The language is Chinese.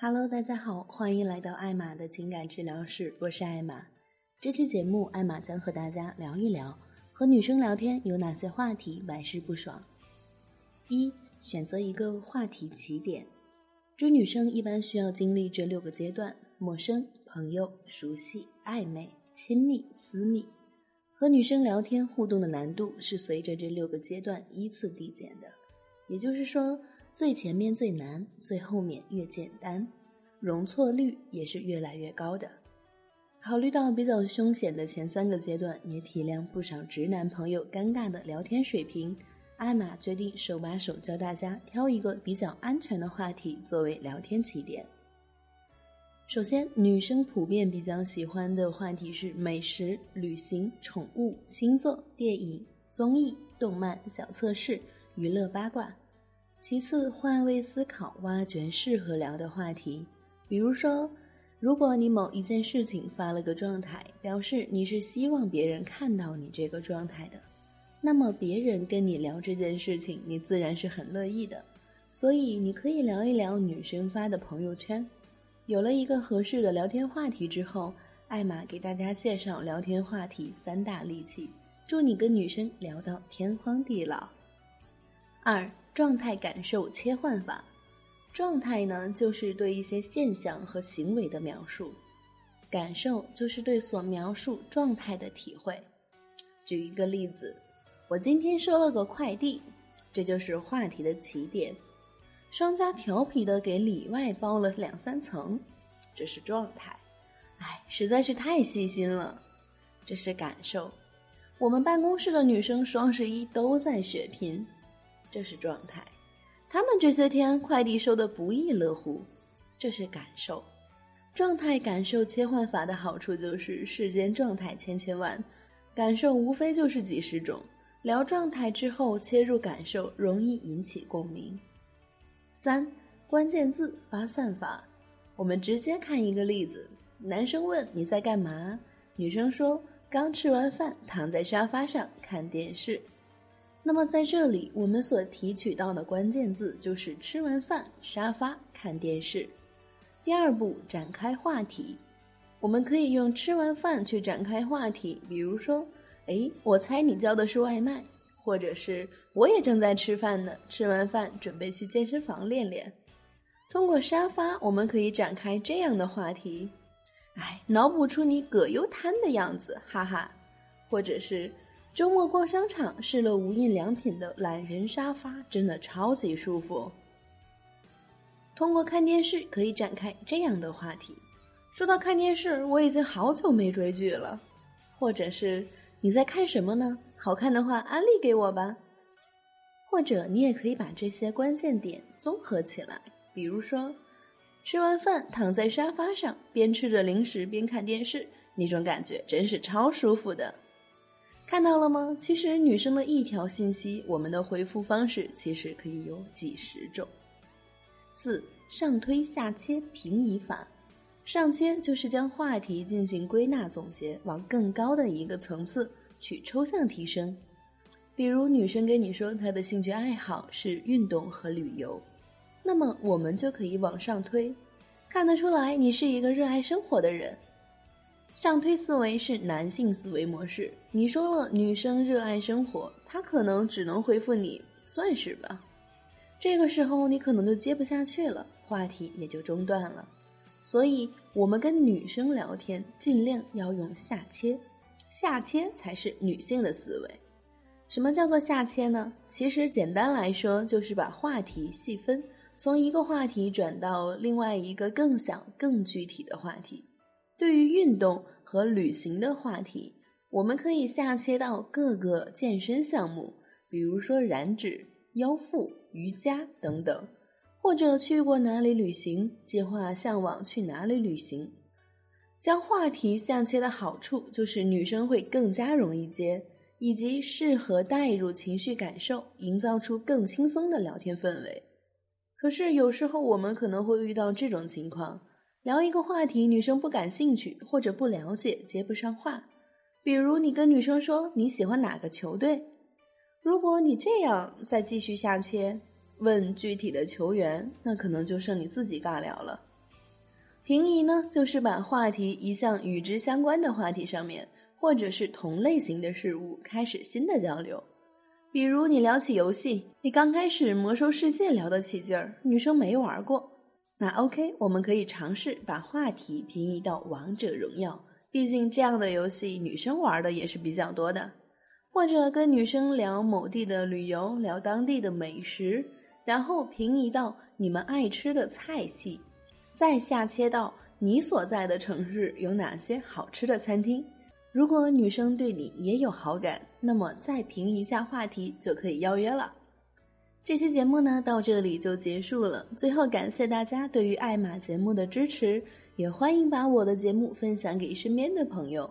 Hello，大家好，欢迎来到艾玛的情感治疗室，我是艾玛。这期节目，艾玛将和大家聊一聊和女生聊天有哪些话题百试不爽。一、选择一个话题起点。追女生一般需要经历这六个阶段：陌生、朋友、熟悉、暧昧、亲密、私密。和女生聊天互动的难度是随着这六个阶段依次递减的，也就是说。最前面最难，最后面越简单，容错率也是越来越高的。考虑到比较凶险的前三个阶段，也体谅不少直男朋友尴尬的聊天水平，艾玛决定手把手教大家挑一个比较安全的话题作为聊天起点。首先，女生普遍比较喜欢的话题是美食、旅行、宠物、星座、电影、综艺、动漫、小测试、娱乐八卦。其次，换位思考，挖掘适合聊的话题。比如说，如果你某一件事情发了个状态，表示你是希望别人看到你这个状态的，那么别人跟你聊这件事情，你自然是很乐意的。所以，你可以聊一聊女生发的朋友圈。有了一个合适的聊天话题之后，艾玛给大家介绍聊天话题三大利器，祝你跟女生聊到天荒地老。二。状态感受切换法，状态呢就是对一些现象和行为的描述，感受就是对所描述状态的体会。举一个例子，我今天收了个快递，这就是话题的起点。商家调皮的给里外包了两三层，这是状态。哎，实在是太细心了，这是感受。我们办公室的女生双十一都在血拼。这是状态，他们这些天快递收的不亦乐乎，这是感受。状态感受切换法的好处就是世间状态千千万，感受无非就是几十种。聊状态之后切入感受，容易引起共鸣。三关键字发散法，我们直接看一个例子：男生问你在干嘛，女生说刚吃完饭，躺在沙发上看电视。那么在这里，我们所提取到的关键字就是吃完饭沙发看电视。第二步，展开话题，我们可以用吃完饭去展开话题，比如说，哎，我猜你叫的是外卖，或者是我也正在吃饭呢，吃完饭准备去健身房练练。通过沙发，我们可以展开这样的话题，哎，脑补出你葛优瘫的样子，哈哈，或者是。周末逛商场试了无印良品的懒人沙发，真的超级舒服。通过看电视可以展开这样的话题。说到看电视，我已经好久没追剧了。或者是你在看什么呢？好看的话安利给我吧。或者你也可以把这些关键点综合起来，比如说，吃完饭躺在沙发上，边吃着零食边看电视，那种感觉真是超舒服的。看到了吗？其实女生的一条信息，我们的回复方式其实可以有几十种。四上推下切平移法，上切就是将话题进行归纳总结，往更高的一个层次去抽象提升。比如女生跟你说她的兴趣爱好是运动和旅游，那么我们就可以往上推，看得出来你是一个热爱生活的人。上推思维是男性思维模式。你说了女生热爱生活，她可能只能回复你算是吧。这个时候你可能就接不下去了，话题也就中断了。所以，我们跟女生聊天尽量要用下切，下切才是女性的思维。什么叫做下切呢？其实简单来说就是把话题细分，从一个话题转到另外一个更小、更具体的话题。对于运动和旅行的话题，我们可以下切到各个健身项目，比如说燃脂、腰腹、瑜伽等等，或者去过哪里旅行，计划向往去哪里旅行。将话题下切的好处就是女生会更加容易接，以及适合带入情绪感受，营造出更轻松的聊天氛围。可是有时候我们可能会遇到这种情况。聊一个话题，女生不感兴趣或者不了解，接不上话。比如你跟女生说你喜欢哪个球队，如果你这样再继续下切，问具体的球员，那可能就剩你自己尬聊了。平移呢，就是把话题移向与之相关的话题上面，或者是同类型的事物，开始新的交流。比如你聊起游戏，你刚开始魔兽世界聊得起劲儿，女生没玩过，那 OK，我们可以尝试把话题平移到王者荣耀，毕竟这样的游戏女生玩的也是比较多的。或者跟女生聊某地的旅游，聊当地的美食，然后平移到你们爱吃的菜系。再下切到你所在的城市有哪些好吃的餐厅？如果女生对你也有好感，那么再评一下话题就可以邀约了。这期节目呢到这里就结束了。最后感谢大家对于爱玛节目的支持，也欢迎把我的节目分享给身边的朋友。